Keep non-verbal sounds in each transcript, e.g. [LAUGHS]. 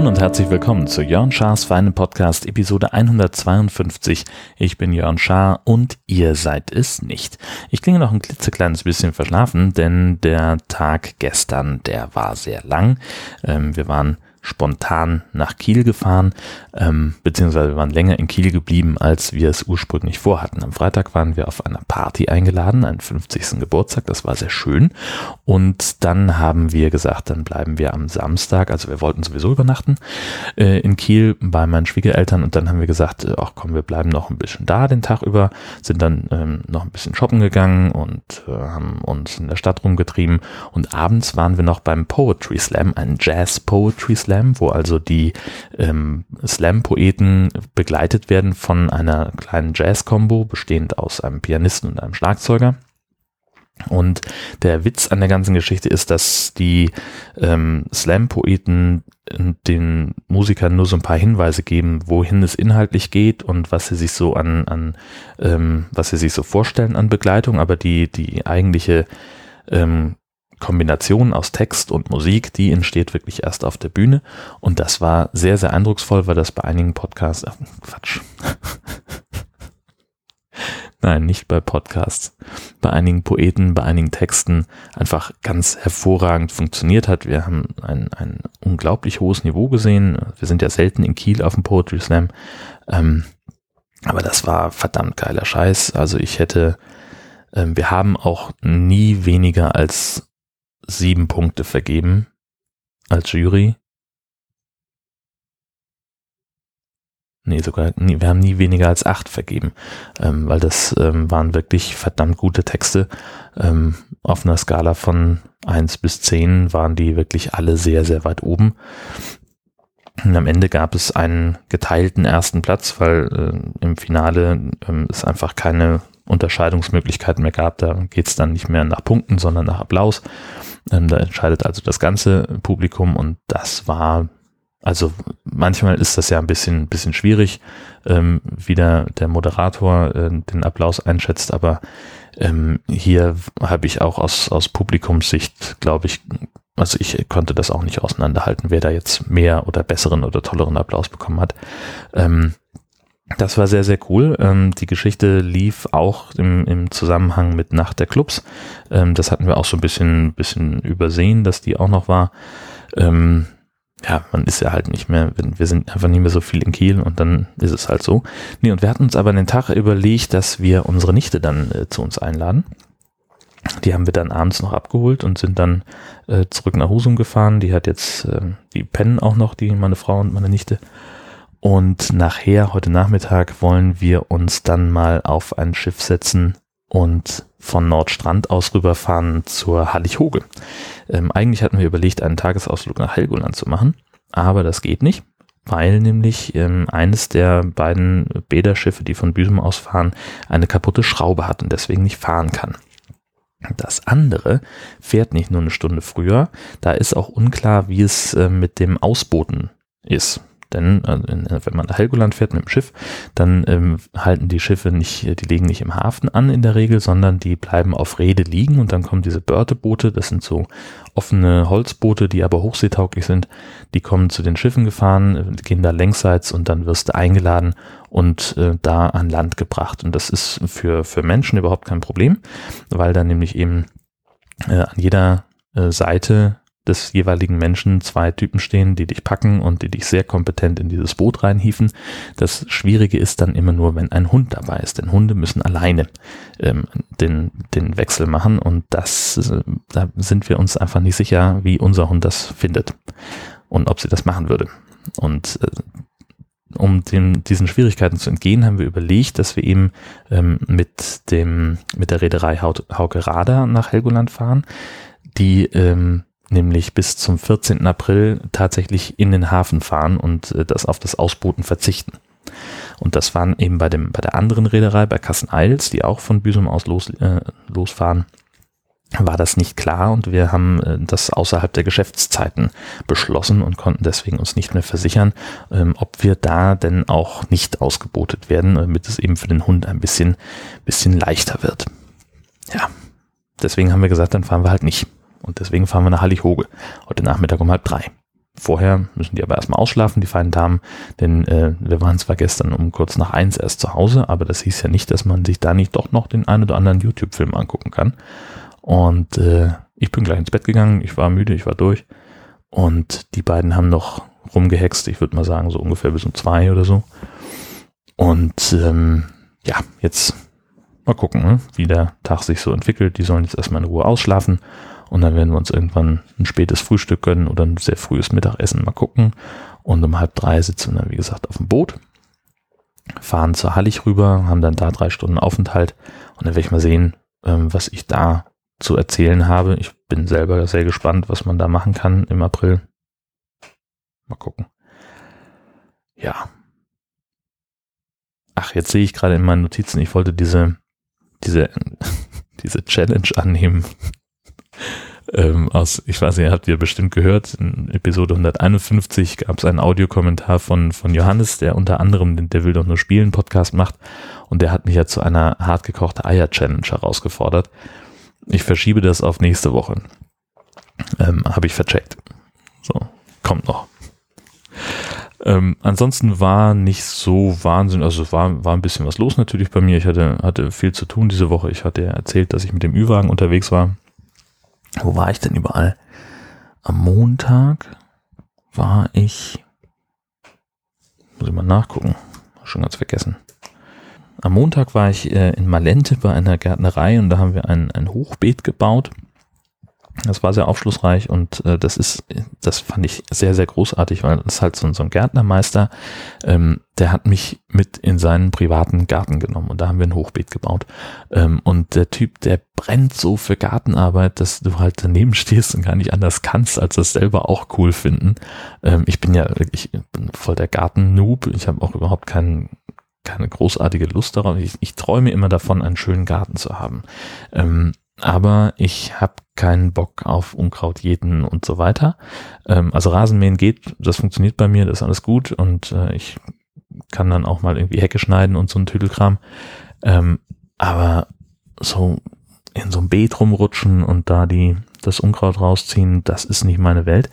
Moin und herzlich willkommen zu Jörn Schars Feinen Podcast Episode 152. Ich bin Jörn Schaar und ihr seid es nicht. Ich klinge noch ein klitzekleines bisschen verschlafen, denn der Tag gestern, der war sehr lang. Ähm, wir waren spontan nach Kiel gefahren, ähm, beziehungsweise wir waren länger in Kiel geblieben, als wir es ursprünglich vorhatten. Am Freitag waren wir auf einer Party eingeladen, einen 50. Geburtstag, das war sehr schön. Und dann haben wir gesagt, dann bleiben wir am Samstag, also wir wollten sowieso übernachten äh, in Kiel bei meinen Schwiegereltern und dann haben wir gesagt, äh, ach komm, wir bleiben noch ein bisschen da den Tag über, sind dann ähm, noch ein bisschen shoppen gegangen und äh, haben uns in der Stadt rumgetrieben und abends waren wir noch beim Poetry Slam, ein Jazz Poetry Slam Slam, wo also die ähm, Slam-Poeten begleitet werden von einer kleinen Jazz-Combo, bestehend aus einem Pianisten und einem Schlagzeuger. Und der Witz an der ganzen Geschichte ist, dass die ähm, Slam-Poeten den Musikern nur so ein paar Hinweise geben, wohin es inhaltlich geht und was sie sich so an, an ähm, was sie sich so vorstellen an Begleitung, aber die, die eigentliche ähm, Kombination aus Text und Musik, die entsteht wirklich erst auf der Bühne. Und das war sehr, sehr eindrucksvoll, weil das bei einigen Podcasts, äh, Quatsch. [LAUGHS] Nein, nicht bei Podcasts. Bei einigen Poeten, bei einigen Texten einfach ganz hervorragend funktioniert hat. Wir haben ein, ein unglaublich hohes Niveau gesehen. Wir sind ja selten in Kiel auf dem Poetry Slam. Ähm, aber das war verdammt geiler Scheiß. Also ich hätte, ähm, wir haben auch nie weniger als sieben Punkte vergeben als Jury. Nee, sogar, nie, wir haben nie weniger als acht vergeben, ähm, weil das ähm, waren wirklich verdammt gute Texte. Ähm, auf einer Skala von eins bis zehn waren die wirklich alle sehr, sehr weit oben. Und am Ende gab es einen geteilten ersten Platz, weil äh, im Finale äh, es einfach keine Unterscheidungsmöglichkeiten mehr gab. Da geht es dann nicht mehr nach Punkten, sondern nach Applaus. Ähm, da entscheidet also das ganze Publikum und das war, also manchmal ist das ja ein bisschen, bisschen schwierig, ähm, wie der, der Moderator äh, den Applaus einschätzt, aber ähm, hier habe ich auch aus, aus Publikumssicht, glaube ich, also ich konnte das auch nicht auseinanderhalten, wer da jetzt mehr oder besseren oder tolleren Applaus bekommen hat. Ähm, das war sehr, sehr cool. Ähm, die Geschichte lief auch im, im Zusammenhang mit Nacht der Clubs. Ähm, das hatten wir auch so ein bisschen, bisschen übersehen, dass die auch noch war. Ähm, ja, man ist ja halt nicht mehr, wir sind einfach nicht mehr so viel in Kiel und dann ist es halt so. Nee, und wir hatten uns aber den Tag überlegt, dass wir unsere Nichte dann äh, zu uns einladen. Die haben wir dann abends noch abgeholt und sind dann äh, zurück nach Husum gefahren. Die hat jetzt, äh, die pennen auch noch, die, meine Frau und meine Nichte. Und nachher, heute Nachmittag, wollen wir uns dann mal auf ein Schiff setzen und von Nordstrand aus rüberfahren zur Hallighoge. Ähm, eigentlich hatten wir überlegt, einen Tagesausflug nach Helgoland zu machen, aber das geht nicht, weil nämlich ähm, eines der beiden Bäderschiffe, die von Büsum aus fahren, eine kaputte Schraube hat und deswegen nicht fahren kann. Das andere fährt nicht nur eine Stunde früher, da ist auch unklar, wie es äh, mit dem Ausbooten ist. Denn äh, wenn man nach Helgoland fährt mit dem Schiff, dann ähm, halten die Schiffe nicht, die legen nicht im Hafen an in der Regel, sondern die bleiben auf Rede liegen und dann kommen diese Börteboote, das sind so offene Holzboote, die aber hochseetauglich sind, die kommen zu den Schiffen gefahren, äh, gehen da längsseits und dann wirst du eingeladen und äh, da an Land gebracht. Und das ist für, für Menschen überhaupt kein Problem, weil dann nämlich eben äh, an jeder äh, Seite des jeweiligen Menschen zwei Typen stehen, die dich packen und die dich sehr kompetent in dieses Boot reinhieven. Das Schwierige ist dann immer nur, wenn ein Hund dabei ist, denn Hunde müssen alleine ähm, den, den Wechsel machen und das, äh, da sind wir uns einfach nicht sicher, wie unser Hund das findet und ob sie das machen würde. Und äh, um dem, diesen Schwierigkeiten zu entgehen, haben wir überlegt, dass wir eben ähm, mit dem mit der Reederei Hauke Radar nach Helgoland fahren, die ähm, nämlich bis zum 14. April tatsächlich in den Hafen fahren und äh, das auf das Ausbooten verzichten. Und das waren eben bei dem bei der anderen Reederei, bei Kassen Eils, die auch von Büsum aus los, äh, losfahren, war das nicht klar und wir haben äh, das außerhalb der Geschäftszeiten beschlossen und konnten deswegen uns nicht mehr versichern, ähm, ob wir da denn auch nicht ausgebotet werden, damit es eben für den Hund ein bisschen, bisschen leichter wird. Ja, deswegen haben wir gesagt, dann fahren wir halt nicht. Und deswegen fahren wir nach Hallig-Hoge. Heute Nachmittag um halb drei. Vorher müssen die aber erstmal ausschlafen, die feinen Damen, denn äh, wir waren zwar gestern um kurz nach eins erst zu Hause, aber das hieß ja nicht, dass man sich da nicht doch noch den einen oder anderen YouTube-Film angucken kann. Und äh, ich bin gleich ins Bett gegangen, ich war müde, ich war durch. Und die beiden haben noch rumgehext, ich würde mal sagen, so ungefähr bis um zwei oder so. Und ähm, ja, jetzt mal gucken, ne, wie der Tag sich so entwickelt. Die sollen jetzt erstmal in Ruhe ausschlafen und dann werden wir uns irgendwann ein spätes Frühstück gönnen oder ein sehr frühes Mittagessen mal gucken. Und um halb drei sitzen wir dann, wie gesagt, auf dem Boot, fahren zur Hallig rüber, haben dann da drei Stunden Aufenthalt und dann werde ich mal sehen, ähm, was ich da zu erzählen habe. Ich bin selber sehr gespannt, was man da machen kann im April. Mal gucken. Ja. Ach, jetzt sehe ich gerade in meinen Notizen, ich wollte diese, diese, [LAUGHS] diese Challenge annehmen. Ähm, aus, ich weiß nicht, habt ihr bestimmt gehört, in Episode 151 gab es einen Audiokommentar von, von Johannes, der unter anderem den Der will doch nur spielen Podcast macht und der hat mich ja zu einer hartgekochte Eier-Challenge herausgefordert. Ich verschiebe das auf nächste Woche. Ähm, Habe ich vercheckt. So, kommt noch. Ähm, ansonsten war nicht so Wahnsinn, also war, war ein bisschen was los natürlich bei mir. Ich hatte, hatte viel zu tun diese Woche. Ich hatte erzählt, dass ich mit dem Ü-Wagen unterwegs war. Wo war ich denn überall? Am Montag war ich, muss ich mal nachgucken, schon ganz vergessen. Am Montag war ich äh, in Malente bei einer Gärtnerei und da haben wir ein, ein Hochbeet gebaut. Das war sehr aufschlussreich und äh, das ist, das fand ich sehr, sehr großartig, weil das ist halt so, so ein Gärtnermeister, ähm, der hat mich mit in seinen privaten Garten genommen und da haben wir ein Hochbeet gebaut. Ähm, und der Typ, der brennt so für Gartenarbeit, dass du halt daneben [LAUGHS] stehst und gar nicht anders kannst, als das selber auch cool finden. Ähm, ich bin ja wirklich voll der Garten-Noob. Ich habe auch überhaupt keinen keine großartige Lust darauf. Ich, ich träume immer davon, einen schönen Garten zu haben. Ähm, aber ich habe keinen Bock auf Unkraut jäten und so weiter. Ähm, also Rasenmähen geht, das funktioniert bei mir, das ist alles gut und äh, ich kann dann auch mal irgendwie Hecke schneiden und so ein Tüdelkram. Ähm, aber so in so einem Beet rumrutschen und da die das Unkraut rausziehen, das ist nicht meine Welt.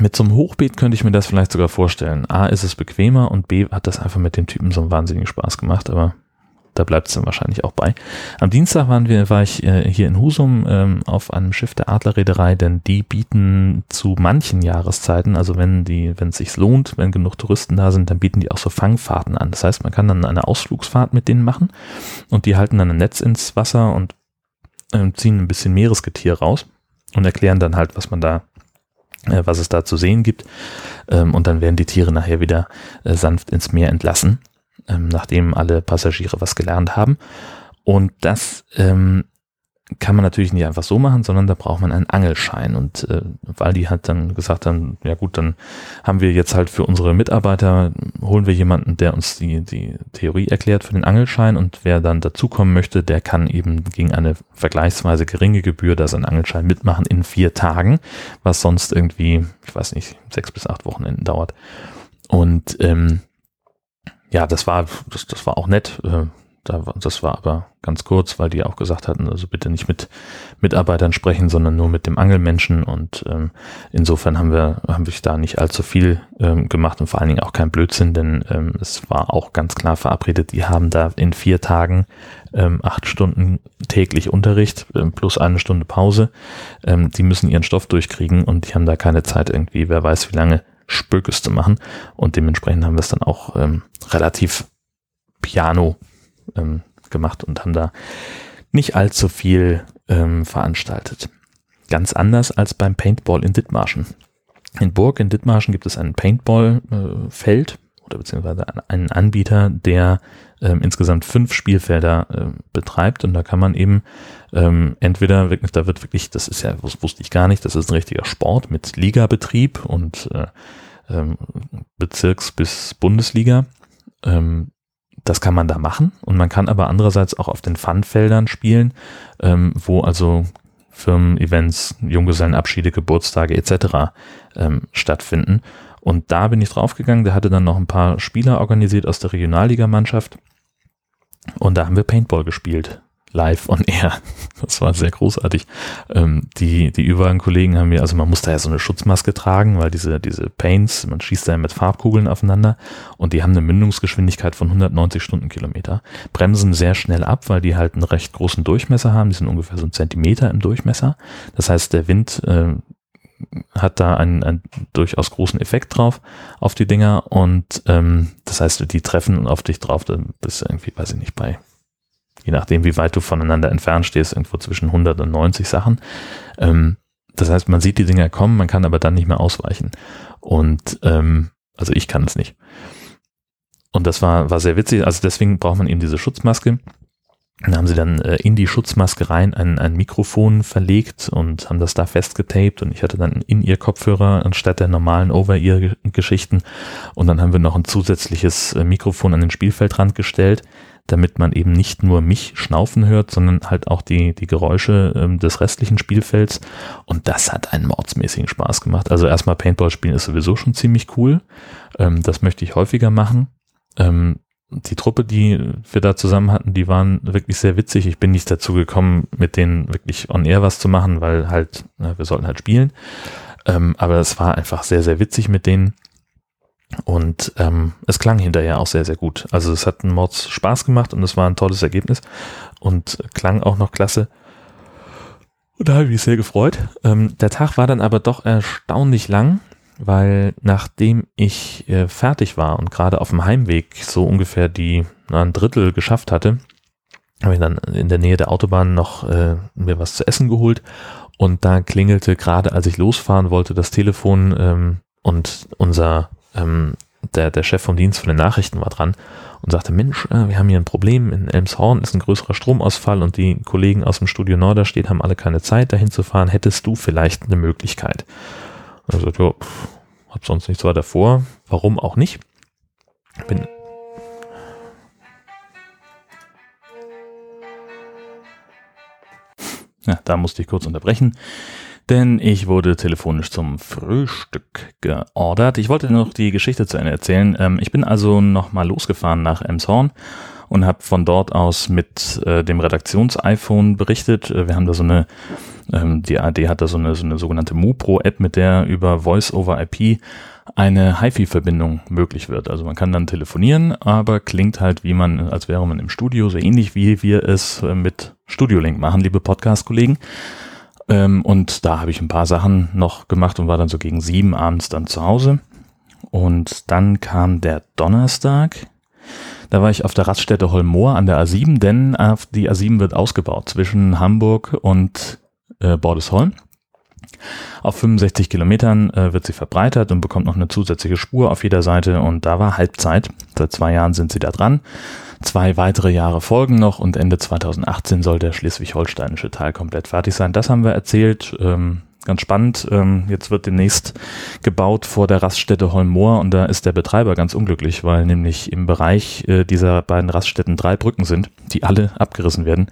Mit so einem Hochbeet könnte ich mir das vielleicht sogar vorstellen. A, ist es bequemer und B, hat das einfach mit dem Typen so einen wahnsinnigen Spaß gemacht, aber da bleibt es dann wahrscheinlich auch bei. Am Dienstag waren wir, war ich äh, hier in Husum ähm, auf einem Schiff der Adlerreederei, denn die bieten zu manchen Jahreszeiten, also wenn die, wenn es sich lohnt, wenn genug Touristen da sind, dann bieten die auch so Fangfahrten an. Das heißt, man kann dann eine Ausflugsfahrt mit denen machen und die halten dann ein Netz ins Wasser und äh, ziehen ein bisschen Meeresgetier raus und erklären dann halt, was man da äh, was es da zu sehen gibt. Ähm, und dann werden die Tiere nachher wieder äh, sanft ins Meer entlassen, ähm, nachdem alle Passagiere was gelernt haben. Und das ähm, kann man natürlich nicht einfach so machen, sondern da braucht man einen Angelschein. Und äh, weil die halt dann gesagt haben, ja gut, dann haben wir jetzt halt für unsere Mitarbeiter, holen wir jemanden, der uns die, die Theorie erklärt für den Angelschein und wer dann dazukommen möchte, der kann eben gegen eine vergleichsweise geringe Gebühr da seinen Angelschein mitmachen in vier Tagen, was sonst irgendwie, ich weiß nicht, sechs bis acht Wochenenden dauert. Und ähm, ja, das war, das, das war auch nett. Äh, da, das war aber ganz kurz, weil die auch gesagt hatten, also bitte nicht mit Mitarbeitern sprechen, sondern nur mit dem Angelmenschen. Und ähm, insofern haben wir, haben wir da nicht allzu viel ähm, gemacht und vor allen Dingen auch kein Blödsinn, denn ähm, es war auch ganz klar verabredet, die haben da in vier Tagen ähm, acht Stunden täglich Unterricht ähm, plus eine Stunde Pause. Ähm, die müssen ihren Stoff durchkriegen und die haben da keine Zeit irgendwie, wer weiß wie lange Spökes zu machen. Und dementsprechend haben wir es dann auch ähm, relativ piano ähm, gemacht und haben da nicht allzu viel ähm, veranstaltet. Ganz anders als beim Paintball in Dithmarschen. In Burg in Dithmarschen gibt es ein Paintball-Feld äh, oder beziehungsweise einen Anbieter, der ähm, insgesamt fünf Spielfelder äh, betreibt und da kann man eben ähm, entweder da wird wirklich, das ist ja, das wusste ich gar nicht, das ist ein richtiger Sport mit Ligabetrieb und äh, ähm, Bezirks- bis Bundesliga. Ähm, das kann man da machen und man kann aber andererseits auch auf den Fun-Feldern spielen, ähm, wo also Firmen-Events, Junggesellenabschiede, Geburtstage etc. Ähm, stattfinden. Und da bin ich draufgegangen, der hatte dann noch ein paar Spieler organisiert aus der Regionalligamannschaft und da haben wir Paintball gespielt live on air. [LAUGHS] Das war sehr großartig. Ähm, die, die übrigen Kollegen haben mir, also man muss da ja so eine Schutzmaske tragen, weil diese, diese Paints, man schießt da ja mit Farbkugeln aufeinander und die haben eine Mündungsgeschwindigkeit von 190 Stundenkilometer. Bremsen sehr schnell ab, weil die halt einen recht großen Durchmesser haben. Die sind ungefähr so ein Zentimeter im Durchmesser. Das heißt, der Wind äh, hat da einen, einen durchaus großen Effekt drauf auf die Dinger und ähm, das heißt, die treffen auf dich drauf, dann bist du irgendwie, weiß ich nicht, bei je nachdem, wie weit du voneinander entfernt stehst, irgendwo zwischen 100 und 90 Sachen. Ähm, das heißt, man sieht die Dinger kommen, man kann aber dann nicht mehr ausweichen. Und ähm, also ich kann es nicht. Und das war, war sehr witzig. Also deswegen braucht man eben diese Schutzmaske. Dann haben sie dann äh, in die Schutzmaske rein ein, ein Mikrofon verlegt und haben das da festgetaped und ich hatte dann in ihr Kopfhörer anstatt der normalen Over-Ear-Geschichten und dann haben wir noch ein zusätzliches äh, Mikrofon an den Spielfeldrand gestellt, damit man eben nicht nur mich schnaufen hört, sondern halt auch die, die Geräusche ähm, des restlichen Spielfelds. Und das hat einen mordsmäßigen Spaß gemacht. Also erstmal Paintball spielen ist sowieso schon ziemlich cool. Ähm, das möchte ich häufiger machen. Ähm, die Truppe, die wir da zusammen hatten, die waren wirklich sehr witzig. Ich bin nicht dazu gekommen, mit denen wirklich on air was zu machen, weil halt, na, wir sollten halt spielen. Ähm, aber es war einfach sehr, sehr witzig mit denen. Und ähm, es klang hinterher auch sehr, sehr gut. Also es hat einen Mords Spaß gemacht und es war ein tolles Ergebnis und klang auch noch klasse. Und da habe ich mich sehr gefreut. Ähm, der Tag war dann aber doch erstaunlich lang, weil nachdem ich äh, fertig war und gerade auf dem Heimweg so ungefähr die na, ein Drittel geschafft hatte, habe ich dann in der Nähe der Autobahn noch äh, mir was zu essen geholt und da klingelte gerade, als ich losfahren wollte, das Telefon ähm, und unser ähm, der, der Chef vom Dienst von den Nachrichten war dran und sagte, Mensch, äh, wir haben hier ein Problem, in Elmshorn ist ein größerer Stromausfall und die Kollegen aus dem Studio Norderstedt haben alle keine Zeit, dahin zu fahren, hättest du vielleicht eine Möglichkeit? Sagt, ja, pff, hab sonst nichts weiter vor, warum auch nicht? Bin ja, da musste ich kurz unterbrechen denn ich wurde telefonisch zum Frühstück geordert. Ich wollte noch die Geschichte zu Ende erzählen. Ähm, ich bin also nochmal losgefahren nach Emshorn und habe von dort aus mit äh, dem Redaktions-iPhone berichtet. Äh, wir haben da so eine, ähm, die AD hat da so eine, so eine sogenannte MuPro-App, mit der über Voice-over-IP eine HiFi-Verbindung möglich wird. Also man kann dann telefonieren, aber klingt halt, wie man, als wäre man im Studio, so ähnlich wie wir es äh, mit Studio Link machen, liebe Podcast-Kollegen. Ähm, und da habe ich ein paar Sachen noch gemacht und war dann so gegen sieben abends dann zu Hause. Und dann kam der Donnerstag. Da war ich auf der Raststätte Holmoor an der A7, denn die A7 wird ausgebaut zwischen Hamburg und äh, Bordesholm. Auf 65 Kilometern äh, wird sie verbreitert und bekommt noch eine zusätzliche Spur auf jeder Seite und da war Halbzeit. Seit zwei Jahren sind sie da dran. Zwei weitere Jahre folgen noch und Ende 2018 soll der schleswig-holsteinische Teil komplett fertig sein. Das haben wir erzählt. Ähm, ganz spannend. Ähm, jetzt wird demnächst gebaut vor der Raststätte Holmoor und da ist der Betreiber ganz unglücklich, weil nämlich im Bereich äh, dieser beiden Raststätten drei Brücken sind, die alle abgerissen werden,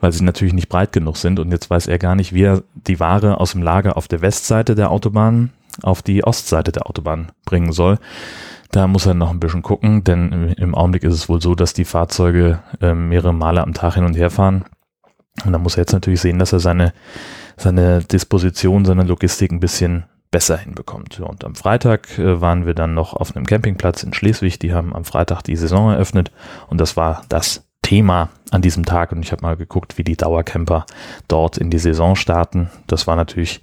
weil sie natürlich nicht breit genug sind und jetzt weiß er gar nicht, wie er die Ware aus dem Lager auf der Westseite der Autobahn auf die Ostseite der Autobahn bringen soll. Da muss er noch ein bisschen gucken, denn im Augenblick ist es wohl so, dass die Fahrzeuge äh, mehrere Male am Tag hin und her fahren. Und da muss er jetzt natürlich sehen, dass er seine, seine Disposition, seine Logistik ein bisschen besser hinbekommt. Und am Freitag äh, waren wir dann noch auf einem Campingplatz in Schleswig. Die haben am Freitag die Saison eröffnet und das war das Thema an diesem Tag. Und ich habe mal geguckt, wie die Dauercamper dort in die Saison starten. Das war natürlich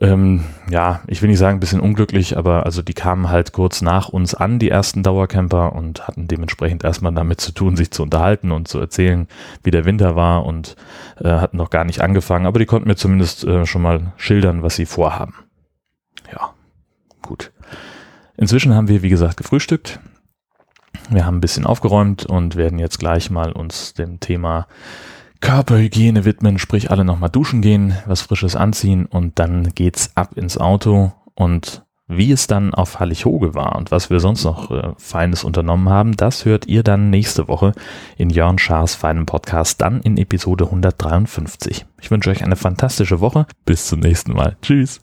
ähm, ja, ich will nicht sagen ein bisschen unglücklich, aber also die kamen halt kurz nach uns an, die ersten Dauercamper und hatten dementsprechend erstmal damit zu tun, sich zu unterhalten und zu erzählen, wie der Winter war und äh, hatten noch gar nicht angefangen, aber die konnten mir zumindest äh, schon mal schildern, was sie vorhaben. Ja, gut. Inzwischen haben wir, wie gesagt, gefrühstückt. Wir haben ein bisschen aufgeräumt und werden jetzt gleich mal uns dem Thema Körperhygiene widmen, sprich alle nochmal duschen gehen, was Frisches anziehen und dann geht's ab ins Auto und Wie es dann auf Hallighoge war und was wir sonst noch äh, Feines unternommen haben, das hört ihr dann nächste Woche in Jörn Schaas feinem Podcast, dann in Episode 153. Ich wünsche euch eine fantastische Woche. Bis zum nächsten Mal. Tschüss.